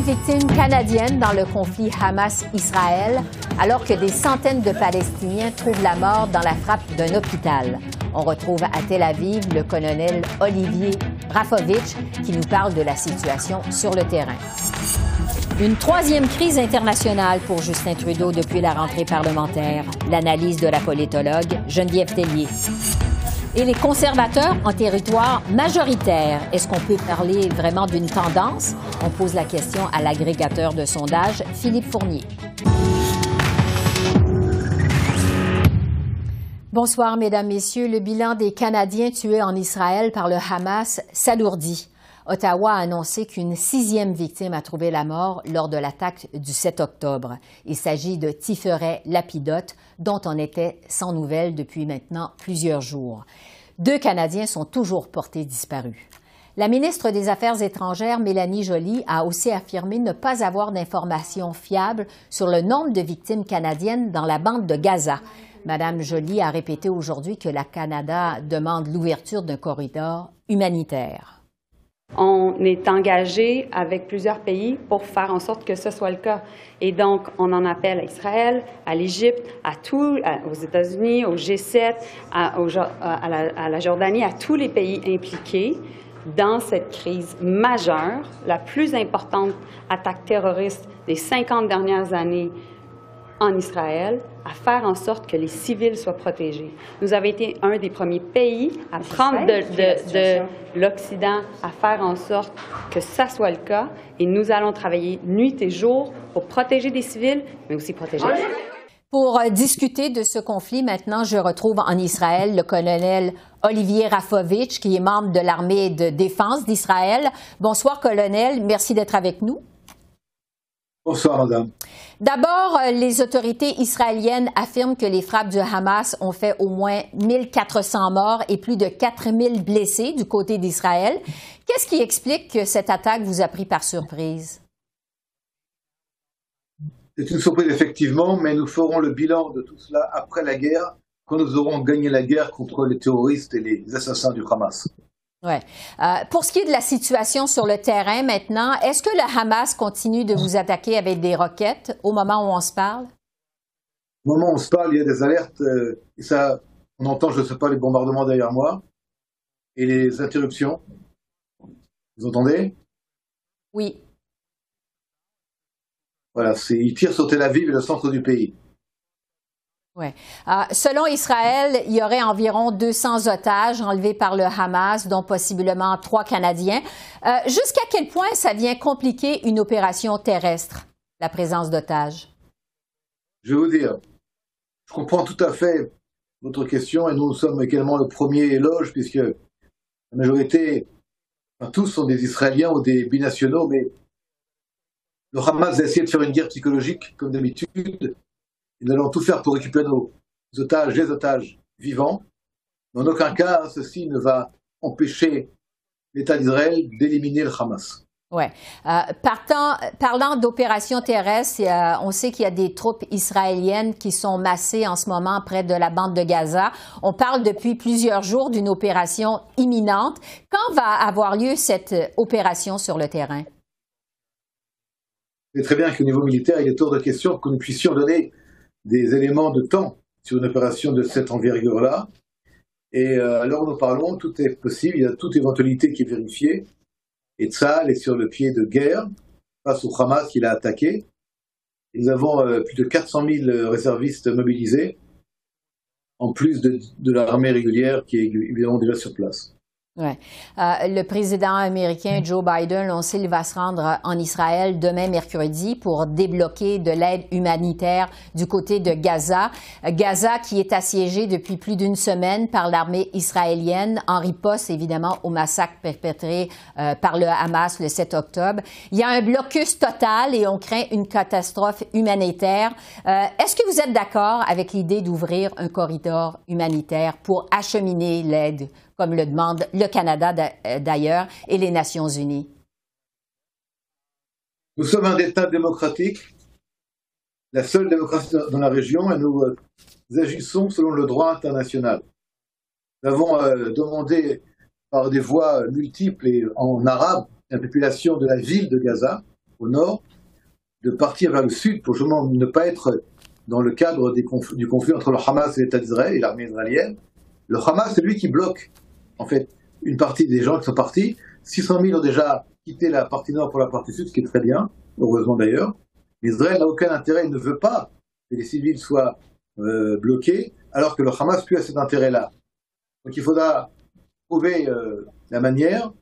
Victime canadienne dans le conflit Hamas-Israël, alors que des centaines de Palestiniens trouvent la mort dans la frappe d'un hôpital. On retrouve à Tel Aviv le colonel Olivier Rafovitch qui nous parle de la situation sur le terrain. Une troisième crise internationale pour Justin Trudeau depuis la rentrée parlementaire. L'analyse de la politologue Geneviève Tellier et les conservateurs en territoire majoritaire. Est-ce qu'on peut parler vraiment d'une tendance? On pose la question à l'agrégateur de sondage, Philippe Fournier. Bonsoir, Mesdames, Messieurs. Le bilan des Canadiens tués en Israël par le Hamas s'alourdit. Ottawa a annoncé qu'une sixième victime a trouvé la mort lors de l'attaque du 7 octobre. Il s'agit de Tiferet Lapidote, dont on était sans nouvelles depuis maintenant plusieurs jours. Deux Canadiens sont toujours portés disparus. La ministre des Affaires étrangères, Mélanie Joly, a aussi affirmé ne pas avoir d'informations fiables sur le nombre de victimes canadiennes dans la bande de Gaza. Madame Joly a répété aujourd'hui que la Canada demande l'ouverture d'un corridor humanitaire. On est engagé avec plusieurs pays pour faire en sorte que ce soit le cas. Et donc, on en appelle à Israël, à l'Égypte, à tous, aux États-Unis, au G7, à, à, la, à la Jordanie, à tous les pays impliqués dans cette crise majeure, la plus importante attaque terroriste des 50 dernières années en Israël à faire en sorte que les civils soient protégés. Nous avons été un des premiers pays à prendre de, de, de l'Occident à faire en sorte que ça soit le cas et nous allons travailler nuit et jour pour protéger des civils, mais aussi protéger les pour discuter de ce conflit, maintenant, je retrouve en Israël le colonel Olivier Rafovitch, qui est membre de l'armée de défense d'Israël. Bonsoir, colonel. Merci d'être avec nous. Bonsoir, madame. D'abord, les autorités israéliennes affirment que les frappes du Hamas ont fait au moins 1400 morts et plus de 4000 blessés du côté d'Israël. Qu'est-ce qui explique que cette attaque vous a pris par surprise? C'est une surprise, effectivement, mais nous ferons le bilan de tout cela après la guerre, quand nous aurons gagné la guerre contre les terroristes et les assassins du Hamas. Ouais. Euh, pour ce qui est de la situation sur le terrain maintenant, est-ce que le Hamas continue de vous attaquer avec des roquettes au moment où on se parle? Au moment où on se parle, il y a des alertes. Euh, et ça, on entend, je ne sais pas, les bombardements derrière moi et les interruptions. Vous entendez? Oui. Voilà, ils tirent sur Tel Aviv et le centre du pays. Ouais. Euh, selon Israël, il y aurait environ 200 otages enlevés par le Hamas, dont possiblement trois Canadiens. Euh, Jusqu'à quel point ça vient compliquer une opération terrestre, la présence d'otages? Je vais vous dire, je comprends tout à fait votre question et nous sommes également le premier éloge puisque la majorité, enfin, tous sont des Israéliens ou des binationaux, mais le Hamas a essayé de faire une guerre psychologique comme d'habitude nous allons tout faire pour récupérer nos otages, les otages vivants. Mais en aucun cas, ceci ne va empêcher l'État d'Israël d'éliminer le Hamas. Oui. Euh, partant, parlant d'opérations terrestres, on sait qu'il y a des troupes israéliennes qui sont massées en ce moment près de la bande de Gaza. On parle depuis plusieurs jours d'une opération imminente. Quand va avoir lieu cette opération sur le terrain? C'est très bien qu'au niveau militaire, il est hors de question que nous puissions donner des éléments de temps sur une opération de cette envergure-là. Et euh, alors nous parlons, tout est possible, il y a toute éventualité qui est vérifiée. Et Tzal est sur le pied de guerre face au Hamas qu'il a attaqué. Nous avons euh, plus de 400 000 réservistes mobilisés, en plus de l'armée régulière qui est évidemment déjà sur place. Ouais. Euh, le président américain Joe Biden, on sait, il va se rendre en Israël demain mercredi pour débloquer de l'aide humanitaire du côté de Gaza. Gaza qui est assiégé depuis plus d'une semaine par l'armée israélienne en riposte évidemment au massacre perpétré euh, par le Hamas le 7 octobre. Il y a un blocus total et on craint une catastrophe humanitaire. Euh, est-ce que vous êtes d'accord avec l'idée d'ouvrir un corridor humanitaire pour acheminer l'aide comme le demande le Canada euh, d'ailleurs et les Nations unies? Nous sommes un État démocratique, la seule démocratie dans la région, et nous euh, agissons selon le droit international. Nous avons euh, demandé par des voies multiples et en arabe la population de la ville de Gaza, au nord, de partir vers le sud pour justement ne pas être dans le cadre du conflit entre le Hamas et l'État d'Israël et l'armée israélienne. Le Hamas, c'est lui qui bloque en fait, une partie des gens qui sont partis. 600 000 ont déjà quitté la partie nord pour la partie sud, ce qui est très bien, heureusement d'ailleurs. Israël n'a aucun intérêt, ne veut pas que les civils soient euh, bloqués, alors que le Hamas plus a cet intérêt-là. Donc il faudra trouver euh, la manière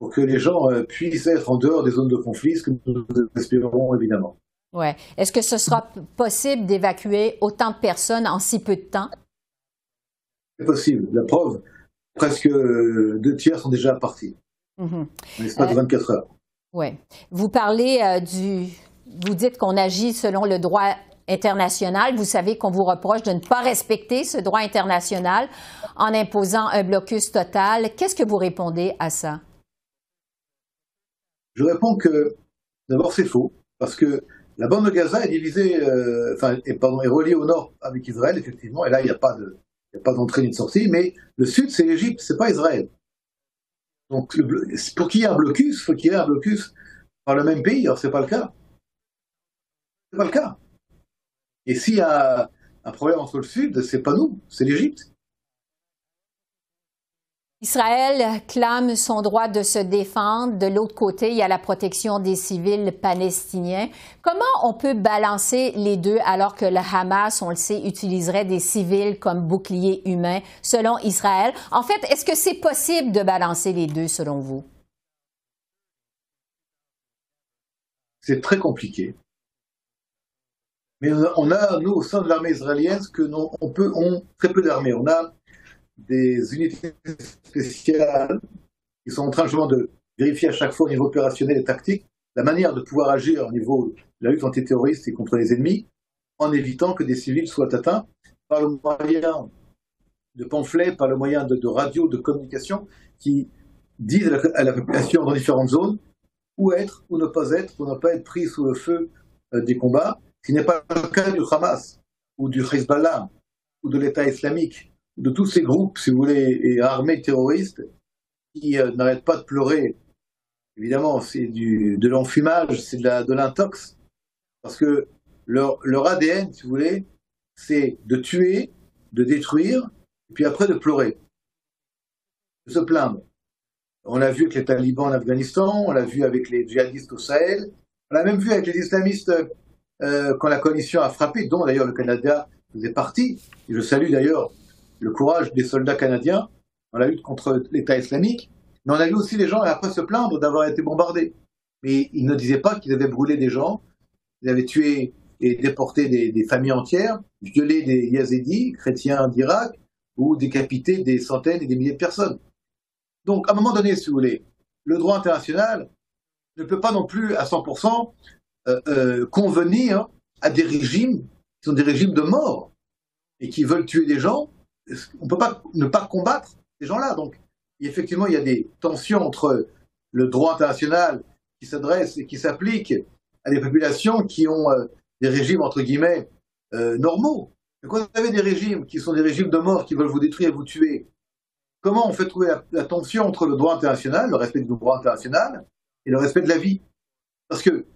pour que les gens euh, puissent être en dehors des zones de conflit, ce que nous espérons évidemment. Ouais. Est-ce que ce sera possible d'évacuer autant de personnes en si peu de temps? C'est possible. La preuve, presque deux tiers sont déjà partis. Mmh. pas de 24 heures. Oui. Vous parlez euh, du. Vous dites qu'on agit selon le droit international. Vous savez qu'on vous reproche de ne pas respecter ce droit international en imposant un blocus total. Qu'est-ce que vous répondez à ça? Je réponds que d'abord c'est faux, parce que la bande de Gaza est divisée, euh, enfin, est, pardon, est reliée au nord avec Israël, effectivement, et là il n'y a pas de, il n'y a pas d'entrée ni de sortie, mais le sud, c'est l'Égypte, c'est pas Israël. Donc, pour qu'il y ait un blocus, il faut qu'il y ait un blocus par le même pays. Alors, c'est pas le cas. C'est pas le cas. Et s'il y a un problème entre le sud, c'est pas nous, c'est l'Égypte. Israël clame son droit de se défendre. De l'autre côté, il y a la protection des civils palestiniens. Comment on peut balancer les deux alors que le Hamas, on le sait, utiliserait des civils comme boucliers humains selon Israël? En fait, est-ce que c'est possible de balancer les deux selon vous? C'est très compliqué. Mais on a, nous, au sein de l'armée israélienne, que on peut, on, très peu d'armées. On a des unités spéciales qui sont en train justement de vérifier à chaque fois au niveau opérationnel et tactique la manière de pouvoir agir au niveau de la lutte antiterroriste et contre les ennemis en évitant que des civils soient atteints par le moyen de pamphlets, par le moyen de, radio, de communication qui disent à la, population dans différentes zones où être, où ne pas être, pour ne pas être pris sous le feu euh, des combats, ce qui n'est pas le cas du Hamas ou du Hezbollah ou de l'État islamique de tous ces groupes, si vous voulez, et armées terroristes qui euh, n'arrêtent pas de pleurer. Évidemment, c'est de l'enfumage, c'est de l'intox, parce que leur, leur ADN, si vous voulez, c'est de tuer, de détruire, et puis après de pleurer, de se plaindre. On l'a vu avec les talibans en Afghanistan, on l'a vu avec les djihadistes au Sahel, on l'a même vu avec les islamistes euh, quand la coalition a frappé, dont d'ailleurs le Canada faisait partie. Et je salue d'ailleurs le courage des soldats canadiens dans la lutte contre l'État islamique, mais on a vu aussi les gens après se plaindre d'avoir été bombardés. Mais ils ne disaient pas qu'ils avaient brûlé des gens, ils avaient tué et déporté des, familles entières, violé des Yazidis, chrétiens d'Irak, ou décapité des centaines et des milliers de personnes. Donc, à un moment donné, si vous voulez, le droit international ne peut pas non plus à 100% euh, euh, convenir à des régimes qui sont des régimes de mort et qui veulent tuer des gens on ne peut pas ne pas combattre ces gens-là? Donc, effectivement, il y a des tensions entre le droit international qui s'adresse et qui s'applique à des populations qui ont euh, des régimes, entre guillemets, euh, normaux. Quand vous avez des régimes qui sont des régimes de mort, qui veulent vous détruire vous tuer, comment on fait trouver la, tension entre le droit international, le respect du droit international, et le respect de la vie? Parce que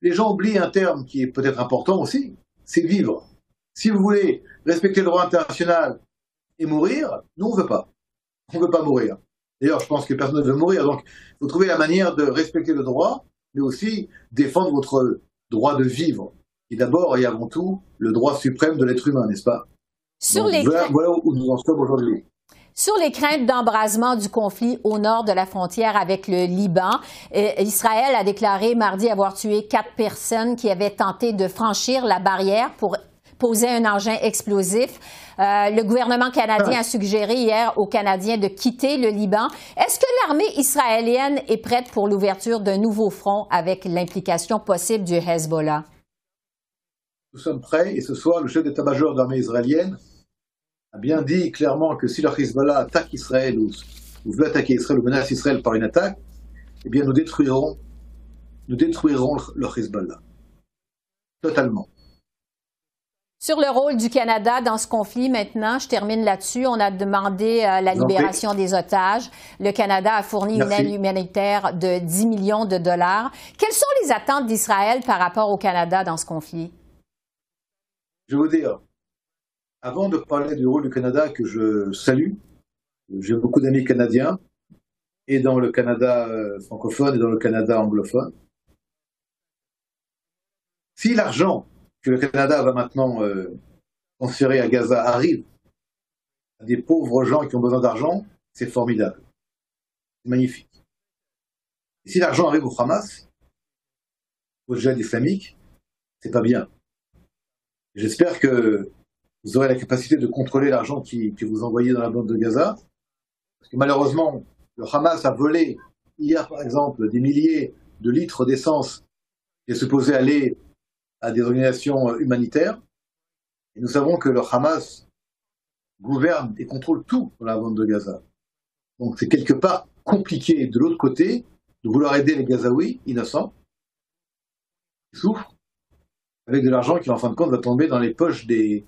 les gens oublient un terme qui est peut-être important aussi, c'est vivre. Si vous voulez respecter le droit international et mourir, nous, on ne veut pas. On ne veut pas mourir. D'ailleurs, je pense que personne ne veut mourir. Donc, il faut trouver la manière de respecter le droit, mais aussi défendre votre droit de vivre. Et d'abord et avant tout, le droit suprême de l'être humain, n'est-ce pas? Sur les... voilà, où nous en sommes aujourd'hui. Sur les craintes d'embrasement du conflit au nord de la frontière avec le Liban, euh, Israël a déclaré mardi avoir tué quatre personnes qui avaient tenté de franchir la barrière pour poser un engin explosif. Euh, le gouvernement canadien a suggéré hier aux Canadiens de quitter le Liban. Est-ce que l'armée israélienne est prête pour l'ouverture d'un nouveau front avec l'implication possible du Hezbollah? Nous sommes prêts et ce soir, le chef d'état-major de l'armée israélienne a bien dit clairement que si le Hezbollah attaque Israël ou, veut attaquer Israël ou menace Israël par une attaque, eh bien nous détruirons, nous détruirons le Hezbollah. Totalement. Sur le rôle du Canada dans ce conflit, maintenant, je termine là-dessus. On a demandé euh, la libération des otages. Le Canada a fourni une aide humanitaire de 10 millions de dollars. Quelles sont les attentes d'Israël par rapport au Canada dans ce conflit? Je vous dire, avant de parler du rôle du Canada que je salue, j'ai beaucoup d'amis canadiens, et dans le Canada euh, francophone et dans le Canada anglophone. Si l'argent que le Canada va maintenant euh, transférer à Gaza arrive à des pauvres gens qui ont besoin d'argent, c'est formidable. C'est magnifique. Si l'argent arrive au Hamas, au djihad islamique, c'est pas bien. J'espère que vous aurez la capacité de contrôler l'argent qui, vous envoyez dans la bande de Gaza. Parce que malheureusement, le Hamas a volé hier, par exemple, des milliers de litres d'essence qui est supposé aller à des organisations humanitaires. Et nous savons que le Hamas gouverne et contrôle tout dans la bande de Gaza. Donc c'est quelque part compliqué de l'autre côté de vouloir aider les Gazaouis innocents qui souffrent avec de l'argent qui en fin de compte va tomber dans les poches des,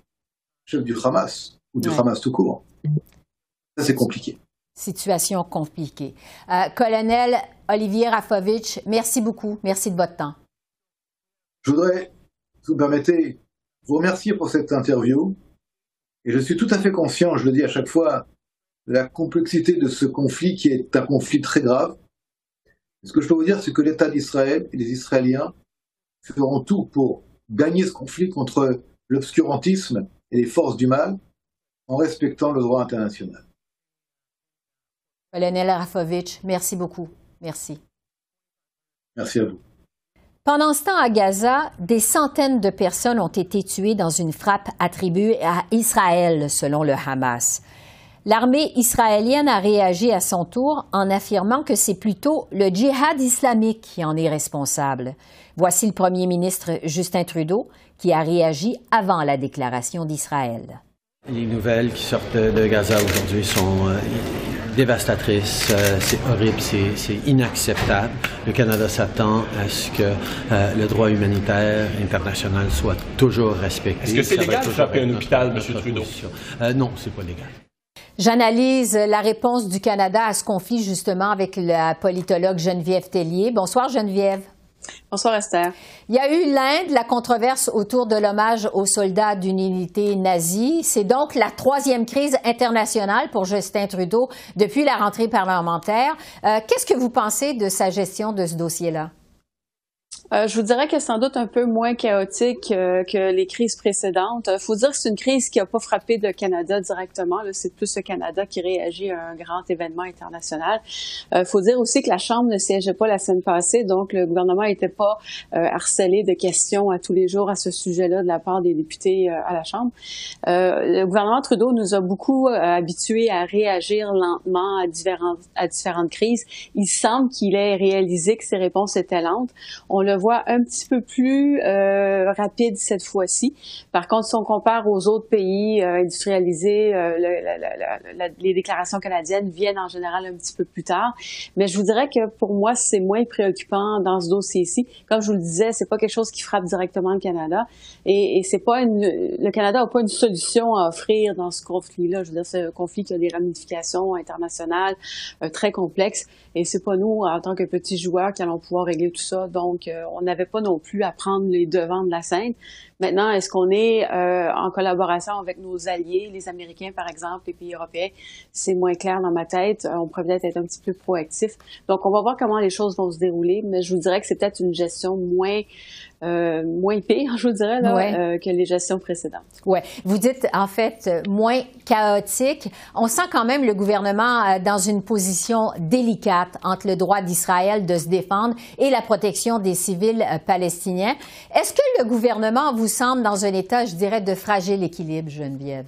chef du Hamas ou du Hamas tout court. Ça, c'est compliqué. Situation compliquée. Euh, colonel Olivier Rafovitch, merci beaucoup. Merci de votre temps. Je voudrais, vous permettez, vous remercier pour cette interview. Et je suis tout à fait conscient, je le dis à chaque fois, de la complexité de ce conflit qui est un conflit très grave. Ce que je peux vous dire, c'est que l'État d'Israël et les Israéliens feront tout pour gagner ce conflit contre l'obscurantisme et les forces du mal en respectant le droit international. Colonel Rafovitch, merci beaucoup. Merci. Merci à vous. Pendant ce temps, à Gaza, des centaines de personnes ont été tuées dans une frappe attribuée à Israël, selon le Hamas. L'armée israélienne a réagi à son tour en affirmant que c'est plutôt le djihad islamique qui en est responsable. Voici le premier ministre Justin Trudeau qui a réagi avant la déclaration d'Israël. Les nouvelles qui sortent de Gaza aujourd'hui sont euh, dévastatrices, euh, c'est horrible, c'est inacceptable. Le Canada s'attend à ce que euh, le droit humanitaire international soit toujours respecté. Est-ce que c'est légal de frapper un hôpital, M. Trudeau? non, c'est pas légal. J'analyse la réponse du Canada à ce conflit justement avec la politologue Geneviève Tellier. Bonsoir Geneviève. Bonsoir Esther. Il y a eu l'Inde, la controverse autour de l'hommage aux soldats d'une unité nazie. C'est donc la troisième crise internationale pour Justin Trudeau depuis la rentrée parlementaire. Euh, qu'est-ce que vous pensez de sa gestion de ce dossier-là? Euh, je vous dirais que sans doute un peu moins chaotique euh, que les crises précédentes. Il euh, faut dire que c'est une crise qui n'a pas frappé le Canada directement. C'est plus le Canada qui réagit à un grand événement international. Il faut dire aussi que la Chambre ne siégeait pas la semaine passée, donc le gouvernement n'était pas harcelé de questions à tous les jours à ce sujet-là de la part des députés à la Chambre. le gouvernement Trudeau nous a beaucoup habitués à réagir lentement à différentes, à différentes crises. Il semble qu'il ait réalisé que ses réponses étaient lentes. On le voit un petit peu plus euh, rapide cette fois-ci. Par contre, si on compare aux autres pays euh, industrialisés, euh, les déclarations canadiennes viennent en général un petit peu plus tard. Mais je vous dirais que pour moi, c'est moins préoccupant dans ce dossier-ci. Comme je vous le disais, c'est pas quelque chose qui frappe directement le Canada, et, c'est pas le Canada n'a pas une solution à offrir dans ce conflit-là. Je veux dire, c'est un conflit qui a des ramifications internationales très complexes, et c'est pas nous, en tant que petits joueurs, qui allons pouvoir régler tout ça. Donc, on n'avait pas non plus à prendre les devants de la scène. Maintenant, est-ce qu'on est euh, en collaboration avec nos alliés, les Américains par exemple, les pays européens? C'est moins clair dans ma tête. On pourrait peut-être être un petit peu proactif. Donc, on va voir comment les choses vont se dérouler, mais je vous dirais que c'est peut-être une gestion moins euh, moins pire, je vous dirais, là, euh, que les gestions précédentes. Ouais. Vous dites, en fait, moins chaotique. On sent quand même le gouvernement euh, dans une position délicate entre le droit d'Israël de se défendre et la protection des civils palestiniens. Est-ce que le gouvernement vous semble dans un état, je dirais, de fragile équilibre, Geneviève?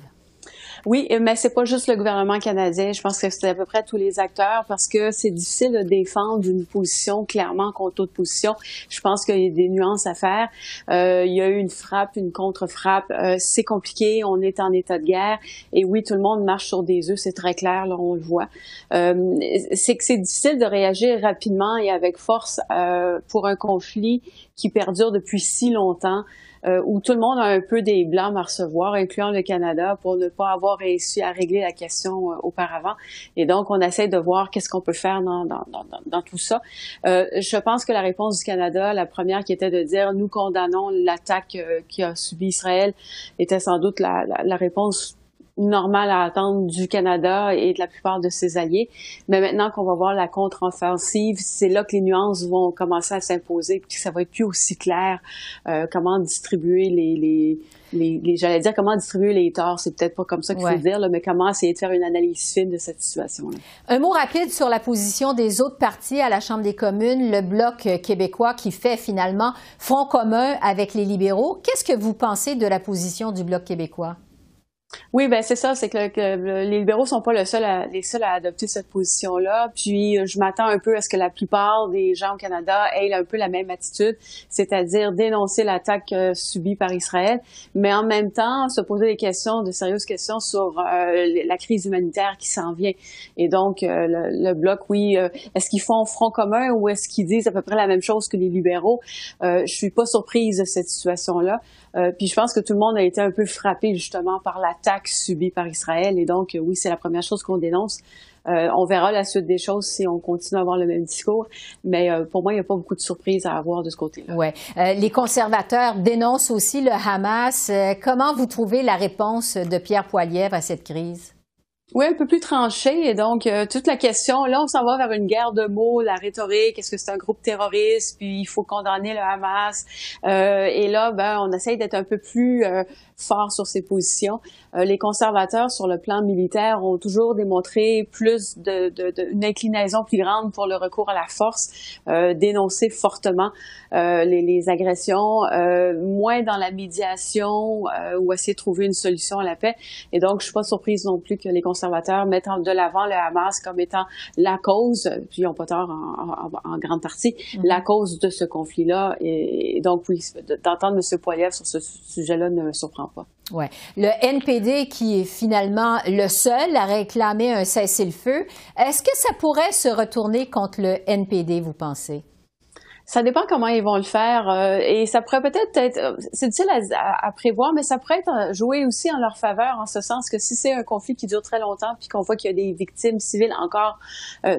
Oui, mais c'est pas juste le gouvernement canadien. Je pense que c'est à peu près tous les acteurs parce que c'est difficile de défendre une position clairement contre autre position. Je pense qu'il y a des nuances à faire. Euh, il y a eu une frappe, une contre-frappe. Euh, c'est compliqué. On est en état de guerre. Et oui, tout le monde marche sur des œufs. C'est très clair. Là, on le voit. Euh, c'est que c'est difficile de réagir rapidement et avec force euh, pour un conflit qui perdure depuis si longtemps. Euh, où tout le monde a un peu des blâmes à recevoir, incluant le Canada, pour ne pas avoir réussi à régler la question euh, auparavant. Et donc, on essaie de voir qu'est-ce qu'on peut faire dans, dans, dans, dans tout ça. Euh, je pense que la réponse du Canada, la première qui était de dire nous condamnons l'attaque euh, qui a subi Israël, était sans doute la, la, la réponse normal à attendre du Canada et de la plupart de ses alliés. Mais maintenant qu'on va voir la contre-offensive, c'est là que les nuances vont commencer à s'imposer, puis ça va être plus aussi clair euh, comment distribuer les, les, les, j'allais dire comment distribuer les torts, c'est peut-être pas comme ça qu'il faut dire, là, mais comment essayer de faire une analyse fine de cette situation-là. Un mot rapide sur la position des autres partis à la Chambre des communes, le bloc québécois qui fait finalement front commun avec les libéraux. Qu'est-ce que vous pensez de la position du bloc québécois? Oui, ben c'est ça, c'est que, les libéraux sont pas le seul les seuls à adopter cette position-là. Puis je m'attends un peu à ce que la plupart des gens au Canada aient un peu la même attitude, c'est-à-dire dénoncer l'attaque euh, subie par Israël, mais en même temps se poser des questions, de sérieuses questions sur euh, la crise humanitaire qui s'en vient. Et donc euh, le, bloc, oui, est-ce qu'ils font front commun ou est-ce qu'ils disent à peu près la même chose que les libéraux? Je suis pas surprise de cette situation-là. puis je pense que tout le monde a été un peu frappé justement par l'attaque subie par Israël. Et donc, oui, c'est la première chose qu'on dénonce. Euh, on verra la suite des choses si on continue à avoir le même discours. Mais euh, pour moi, il n'y a pas beaucoup de surprises à avoir de ce côté-là. Ouais. Euh, les conservateurs dénoncent aussi le Hamas. comment vous trouvez la réponse de Pierre Poilievre à cette crise? Oui, un peu plus tranché. Et donc, euh, toute la question, là, on s'en va vers une guerre de mots, la rhétorique, est-ce que c'est un groupe terroriste, puis il faut condamner le Hamas. Euh, et là, ben, on essaye d'être un peu plus euh, fort sur ces positions. les conservateurs, sur le plan militaire, ont toujours démontré plus de, de, de une inclinaison plus grande pour le recours à la force, dénoncer fortement les, les, agressions, moins dans la médiation ou essayer de trouver une solution à la paix. Et donc, je suis pas surprise non plus que les conservateurs mettent de l'avant le Hamas comme étant la cause, puis ils n'ont pas tort en, grande partie, mhm. la cause de ce conflit-là. Et, donc, oui, d'entendre M. Poiliev sur ce sujet-là ne me surprend pas. Le NPD, qui est finalement le seul à réclamer un cessez-le-feu, est-ce que ça pourrait se retourner contre le NPD, vous pensez? Ça dépend comment ils vont le faire euh, et ça pourrait peut-être être, euh, c'est difficile à, à, prévoir, mais ça pourrait être euh, joué aussi en leur faveur en ce sens que si c'est un conflit qui dure très longtemps puis qu'on voit qu'il y a des victimes civiles encore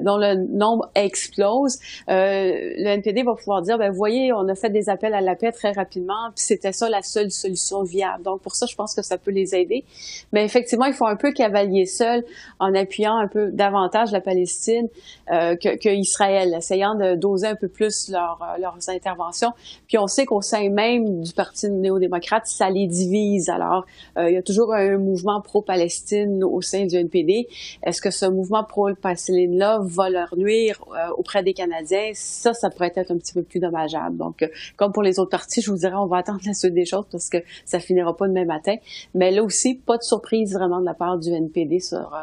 dont le nombre explose, le NPD va pouvoir dire, ben voyez, on a fait des appels à la paix très rapidement puis c'était ça la seule solution viable. Donc pour ça, je pense que ça peut les aider. Mais effectivement, il faut un peu cavalier seul en appuyant un peu davantage la Palestine que, que Israël, essayant de doser un peu plus leur euh, interventions. Puis on sait qu'au sein même du Parti néo-démocrate, ça les divise. Alors, euh, il y a toujours un mouvement pro-Palestine au sein du NPD. Est-ce que ce mouvement pro-Palestine-là va leur nuire euh, auprès des Canadiens? Ça, ça pourrait être un petit peu plus dommageable. Donc, comme pour les autres partis, je vous dirais, on va attendre la suite des choses parce que ça finira pas demain matin. Mais là aussi, pas de surprise vraiment de la part du NPD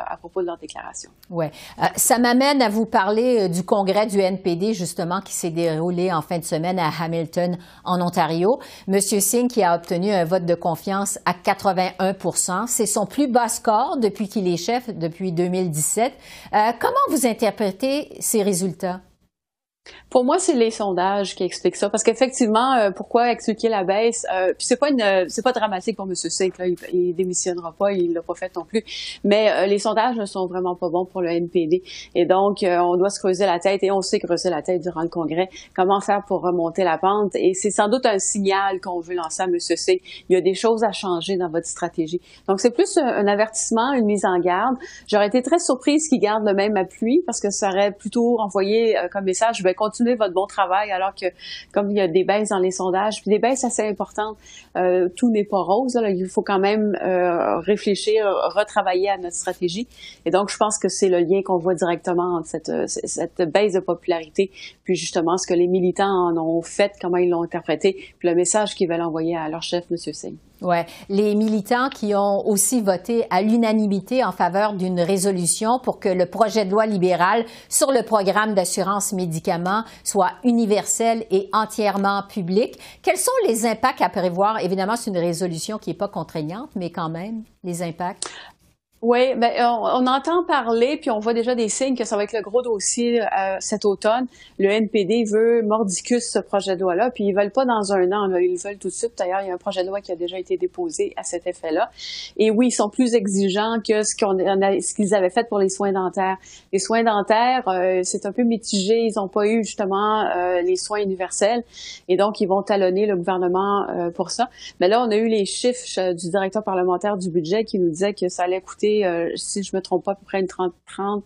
à propos de leur déclaration. Ouais. ça m'amène à vous parler du congrès du NPD, justement, qui s'est déroulé en fin de semaine à Hamilton, en Ontario. Monsieur Singh qui a obtenu un vote de confiance à 81% C'est son plus bas score depuis qu'il est chef, depuis 2017. Euh, comment vous interprétez ces résultats? Pour moi, c'est les sondages qui expliquent ça, parce qu'effectivement, euh, pourquoi expliquer la baisse euh, Puis c'est pas une, c'est pas dramatique pour M. Sink, là, il, il, démissionnera pas, il l'a pas fait non plus. Mais euh, les sondages ne sont vraiment pas bons pour le NPD, et donc euh, on doit se creuser la tête, et on sait creuser la tête durant le congrès. Comment faire pour remonter la pente Et c'est sans doute un signal qu'on veut lancer à M. Sink. Il y a des choses à changer dans votre stratégie. Donc c'est plus un, un avertissement, une mise en garde. J'aurais été très surprise qu'il garde le même appui, parce que ça aurait plutôt envoyé comme message ben, continuez votre bon travail alors que comme il y a des baisses dans les sondages, puis des baisses assez importantes, euh, tout n'est pas rose. Il faut quand même euh, réfléchir, retravailler à notre stratégie. Et donc, je pense que c'est le lien qu'on voit directement entre cette, cette baisse de popularité, puis justement ce que les militants en ont fait, comment ils l'ont interprété, puis le message qu'ils veulent envoyer à leur chef, M. Singh. Ouais, les militants qui ont aussi voté à l'unanimité en faveur d'une résolution pour que le projet de loi libéral sur le programme d'assurance médicaments soit universel et entièrement public. Quels sont les impacts à prévoir? Évidemment, c'est une résolution qui n'est pas contraignante, mais quand même, les impacts. Oui, ben, on, entend parler, puis on voit déjà des signes que ça va être le gros dossier euh, cet automne. Le NPD veut mordicus ce projet de loi-là, puis ils veulent pas dans un an, là, ils veulent tout de suite. D'ailleurs, il y a un projet de loi qui a déjà été déposé à cet effet-là. Et oui, ils sont plus exigeants que ce qu'on qu'ils avaient fait pour les soins dentaires. Les soins dentaires, euh, c'est un peu mitigé. Ils n'ont pas eu justement euh, les soins universels, et donc ils vont talonner le gouvernement pour ça. Mais là, on a eu les chiffres du directeur parlementaire du budget qui nous disait que ça allait coûter euh, si je me trompe pas, à peu près une,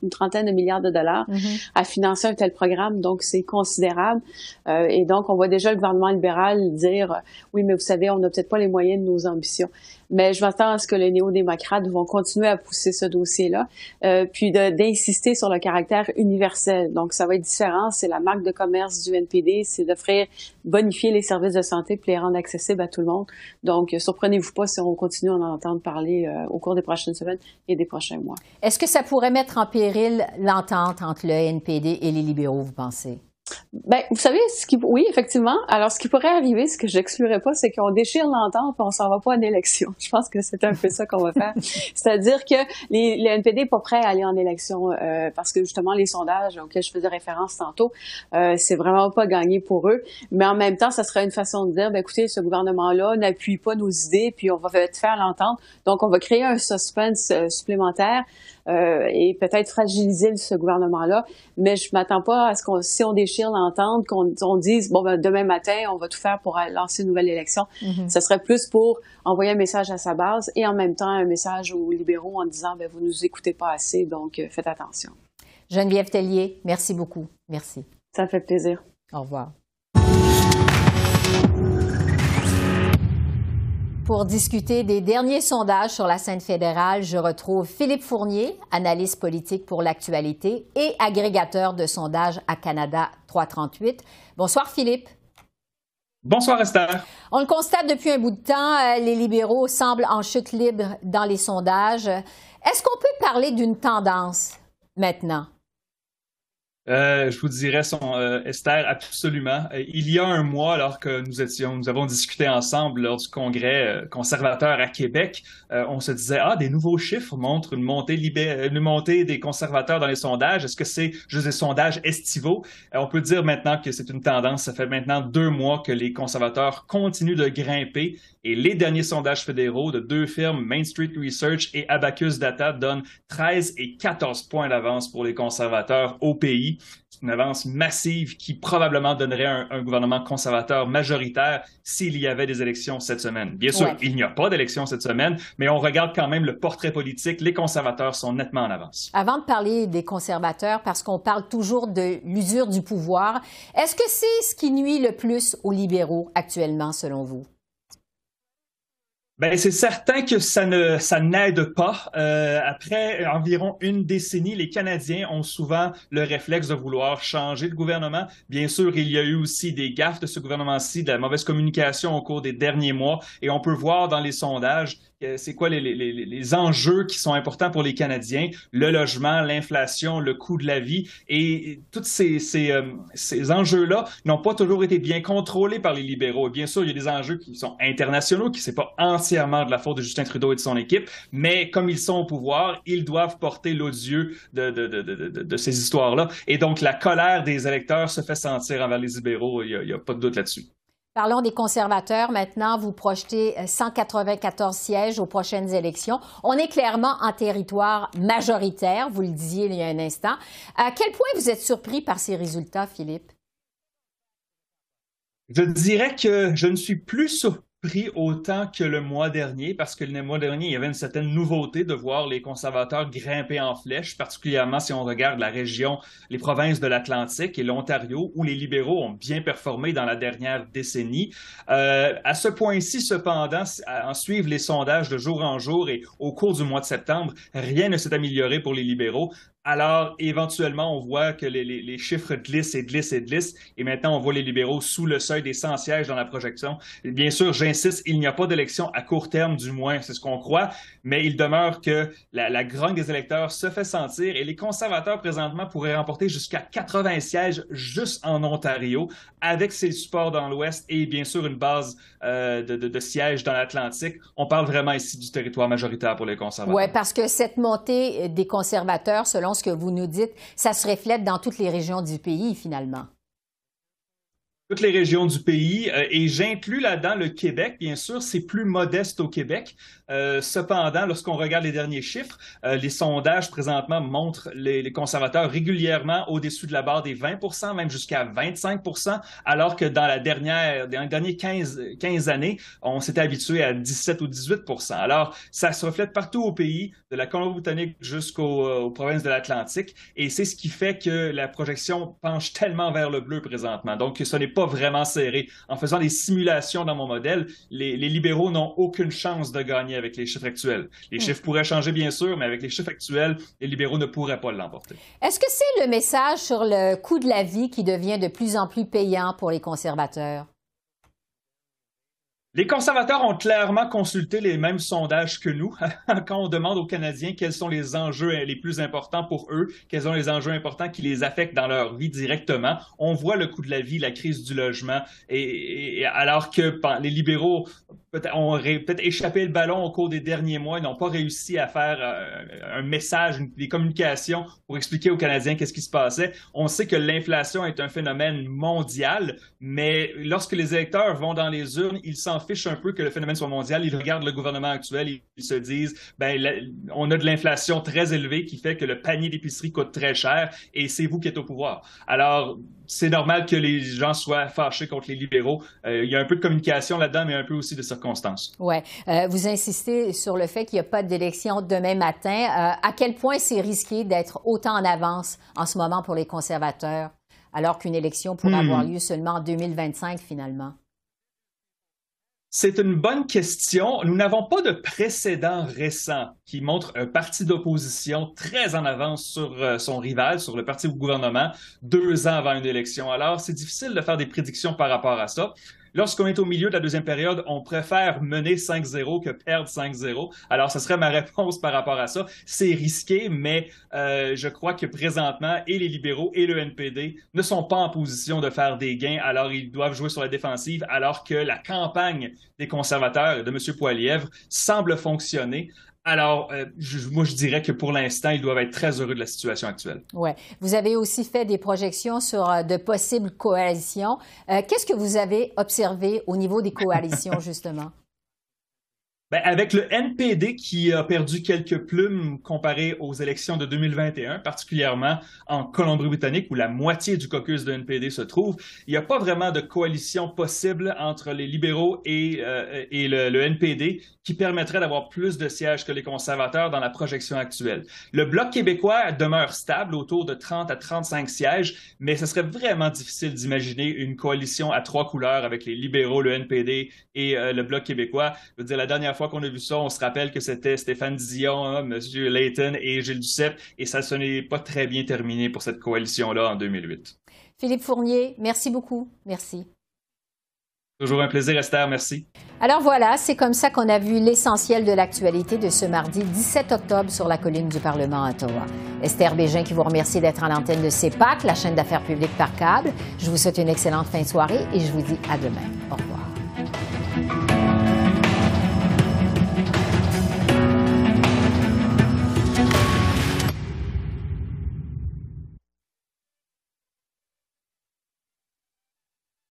une trentaine de milliards de dollars mm-hmm. à financer un tel programme. Donc, c'est considérable. Euh, et donc, on voit déjà le gouvernement libéral dire, oui, mais vous savez, on n'a peut-être pas les moyens de nos ambitions. Mais je m'attends à ce que les néo-démocrates vont continuer à pousser ce dossier-là, euh, puis d'insister sur le caractère universel. Donc, ça va être différent. C'est la marque de commerce du NPD, c'est d'offrir, bonifier les services de santé puis les rendre accessibles à tout le monde. Donc, surprenez-vous pas si on continue à en entendre parler euh, au cours des prochaines semaines et des prochains mois. Est-ce que ça pourrait mettre en péril l'entente entre le NPD et les libéraux, vous pensez? Ben, vous savez, ce qui, oui, effectivement. Alors, ce qui pourrait arriver, ce que j'exclurais pas, c'est qu'on déchire l'entente et on s'en va pas en élection. Je pense que c'est un peu ça qu'on va faire. C'est-à-dire que les, les NPD n'est pas prêt à aller en élection euh, parce que justement, les sondages auxquels je faisais référence tantôt, euh, c'est vraiment pas gagné pour eux. Mais en même temps, ça serait une façon de dire, ben, écoutez, ce gouvernement-là n'appuie pas nos idées, puis on va faire l'entente. Donc, on va créer un suspense euh, supplémentaire euh, et peut-être fragiliser ce gouvernement-là. Mais je m'attends pas à ce qu'on, si on déchire l'entente, qu'on on dise bon ben, demain matin on va tout faire pour lancer une nouvelle élection. Mm-hmm. Ce serait plus pour envoyer un message à sa base et en même temps un message aux libéraux en disant ben vous nous écoutez pas assez donc euh, faites attention. Geneviève Tellier, merci beaucoup. Merci. Ça fait plaisir. Au revoir. Pour discuter des derniers sondages sur la scène fédérale, je retrouve Philippe Fournier, analyste politique pour l'actualité et agrégateur de sondages à Canada 338. Bonsoir Philippe. Bonsoir Esther. On le constate depuis un bout de temps, euh, les libéraux semblent en chute libre dans les sondages. Est-ce qu'on peut parler d'une tendance maintenant? Euh, je vous dirais, son, euh, Esther, absolument. Euh, il y a un mois, alors que nous étions, nous avons discuté ensemble lors du congrès conservateur à Québec, on se disait ah des nouveaux chiffres montrent une montée une montée des conservateurs dans les sondages. Est-ce que c'est juste des sondages estivaux? On peut dire maintenant que c'est une tendance. Ça fait maintenant deux mois que les conservateurs continuent de grimper et les derniers sondages fédéraux de deux firmes, Main Street Research et Abacus Data, donnent 13 et 14 points d'avance pour les conservateurs au pays. C'est une avance massive qui probablement donnerait un, gouvernement conservateur majoritaire s'il y avait des élections cette semaine. Bien sûr, il n'y a pas d'élections cette semaine, mais on regarde quand même le portrait politique. Les conservateurs sont nettement en avance. Avant de parler des conservateurs, parce qu'on parle toujours de l'usure du pouvoir, est-ce que c'est ce qui nuit le plus aux libéraux actuellement, selon vous? Ben, c'est certain que ça ne ça n'aide pas. Euh, après environ une décennie, les Canadiens ont souvent le réflexe de vouloir changer de gouvernement. Bien sûr, il y a eu aussi des gaffes de ce gouvernement-ci, de la mauvaise communication au cours des derniers mois, et on peut voir dans les sondages c'est quoi les, enjeux qui sont importants pour les Canadiens, le logement, l'inflation, le coût de la vie. Et tous ces, euh, ces, enjeux-là n'ont pas toujours été bien contrôlés par les libéraux. bien sûr, il y a des enjeux qui sont internationaux, qui c'est pas entièrement de la faute de Justin Trudeau et de son équipe, mais comme ils sont au pouvoir, ils doivent porter l'odieux de, de, de, de, ces histoires-là. Et donc, la colère des électeurs se fait sentir envers les libéraux, il n'y a pas de doute là-dessus. Parlons des conservateurs. Maintenant, vous projetez 194 sièges aux prochaines élections. On est clairement en territoire majoritaire, vous le disiez il y a un instant. À quel point vous êtes surpris par ces résultats, Philippe? Je dirais que je ne suis plus surpris autant que le mois dernier, parce que le mois dernier, il y avait une certaine nouveauté de voir les conservateurs grimper en flèche, particulièrement si on regarde la région, les provinces de l'Atlantique et l'Ontario, où les libéraux ont bien performé dans la dernière décennie. Euh, à ce point-ci, cependant, en suivre les sondages de jour en jour et au cours du mois de septembre, rien ne s'est amélioré pour les libéraux. Alors, éventuellement, on voit que les, chiffres glissent et glissent et glissent. Et maintenant, on voit les libéraux sous le seuil des 100 sièges dans la projection. bien sûr, j'insiste, il n'y a pas d'élection à court terme, du moins, c'est ce qu'on croit. Mais il demeure que la, la grogne des électeurs se fait sentir. Et les conservateurs, présentement, pourraient remporter jusqu'à 80 sièges juste en Ontario, avec ses supports dans l'Ouest et bien sûr une base euh, de, de, sièges dans l'Atlantique. On parle vraiment ici du territoire majoritaire pour les conservateurs. Oui, parce que cette montée des conservateurs, selon ce que vous nous dites, ça se reflète dans toutes les régions du pays, finalement toutes les régions du pays euh, et j'inclus là-dedans le Québec. Bien sûr, c'est plus modeste au Québec. Euh, cependant, lorsqu'on regarde les derniers chiffres, euh, les sondages présentement montrent les, conservateurs régulièrement au-dessus de la barre des 20 même jusqu'à 25 alors que dans la dernière, dans les dernières 15, 15 années, on s'était habitué à 17 ou 18 Alors, ça se reflète partout au pays, de la Colombie-Britannique jusqu'aux provinces de l'Atlantique, et c'est ce qui fait que la projection penche tellement vers le bleu présentement. Donc, ce n'est pas vraiment serré. En faisant des simulations dans mon modèle, les, libéraux n'ont aucune chance de gagner avec les chiffres actuels. Les hmm. chiffres pourraient changer, bien sûr, mais avec les chiffres actuels, les libéraux ne pourraient pas l'emporter. Est-ce que c'est le message sur le coût de la vie qui devient de plus en plus payant pour les conservateurs? Les conservateurs ont clairement consulté les mêmes sondages que nous. Quand on demande aux Canadiens quels sont les enjeux les plus importants pour eux, quels sont les enjeux importants qui les affectent dans leur vie directement, on voit le coût de la vie, la crise du logement, et, alors que les libéraux peut-être échappé le ballon au cours des derniers mois, n'ont pas réussi à faire euh, un message, des communications pour expliquer aux Canadiens qu'est-ce qui se passait. On sait que l'inflation est un phénomène mondial, mais lorsque les électeurs vont dans les urnes, ils s'en fiche un peu que le phénomène soit mondial. Ils regardent le gouvernement actuel, ils se disent, ben, on a de l'inflation très élevée qui fait que le panier d'épicerie coûte très cher et c'est vous qui êtes au pouvoir. Alors, c'est normal que les gens soient fâchés contre les libéraux. Euh, il y a un peu de communication là-dedans, mais un peu aussi de circonstances. Oui. Euh, vous insistez sur le fait qu'il n'y a pas d'élection demain matin. Euh, à quel point c'est risqué d'être autant en avance en ce moment pour les conservateurs, alors qu'une élection pourrait hmm. avoir lieu seulement en 2025 finalement? C'est une bonne question. Nous n'avons pas de précédent récent qui montre un parti d'opposition très en avance sur euh, son rival, sur le parti au gouvernement, deux ans avant une élection. Alors, c'est difficile de faire des prédictions par rapport à ça. Lorsqu'on est au milieu de la deuxième période, on préfère mener 5-0 que perdre 5-0. Alors, ce serait ma réponse par rapport à ça. C'est risqué, mais euh, je crois que présentement, et les libéraux et le NPD ne sont pas en position de faire des gains. Alors, ils doivent jouer sur la défensive, alors que la campagne des conservateurs de M. Poilièvre semble fonctionner. Alors, euh, moi, je dirais que pour l'instant, ils doivent être très heureux de la situation actuelle. Oui. Vous avez aussi fait des projections sur euh, de possibles coalitions. Euh, qu'est-ce que vous avez observé au niveau des coalitions, justement? Ben, avec le NPD qui a perdu quelques plumes comparé aux élections de 2021, particulièrement en Colombie-Britannique où la moitié du caucus de NPD se trouve, il n'y a pas vraiment de coalition possible entre les libéraux et, euh, le, le, NPD qui permettrait d'avoir plus de sièges que les conservateurs dans la projection actuelle. Le Bloc québécois demeure stable autour de 30 à 35 sièges, mais ce serait vraiment difficile d'imaginer une coalition à trois couleurs avec les libéraux, le NPD et euh, le Bloc québécois. Je veux dire, la dernière fois qu'on a vu ça, on se rappelle que c'était Stéphane Dion, hein, M. Layton et Gilles Duceppe, et ça ne n'est pas très bien terminé pour cette coalition-là en 2008. Philippe Fournier, merci beaucoup. Merci. Toujours un plaisir, Esther. Merci. Alors voilà, c'est comme ça qu'on a vu l'essentiel de l'actualité de ce mardi 17 octobre sur la colline du Parlement à Ottawa. Esther Bégin qui vous remercie d'être à l'antenne de CEPAC, la chaîne d'affaires publiques par câble. Je vous souhaite une excellente fin de soirée et je vous dis à demain. Au revoir.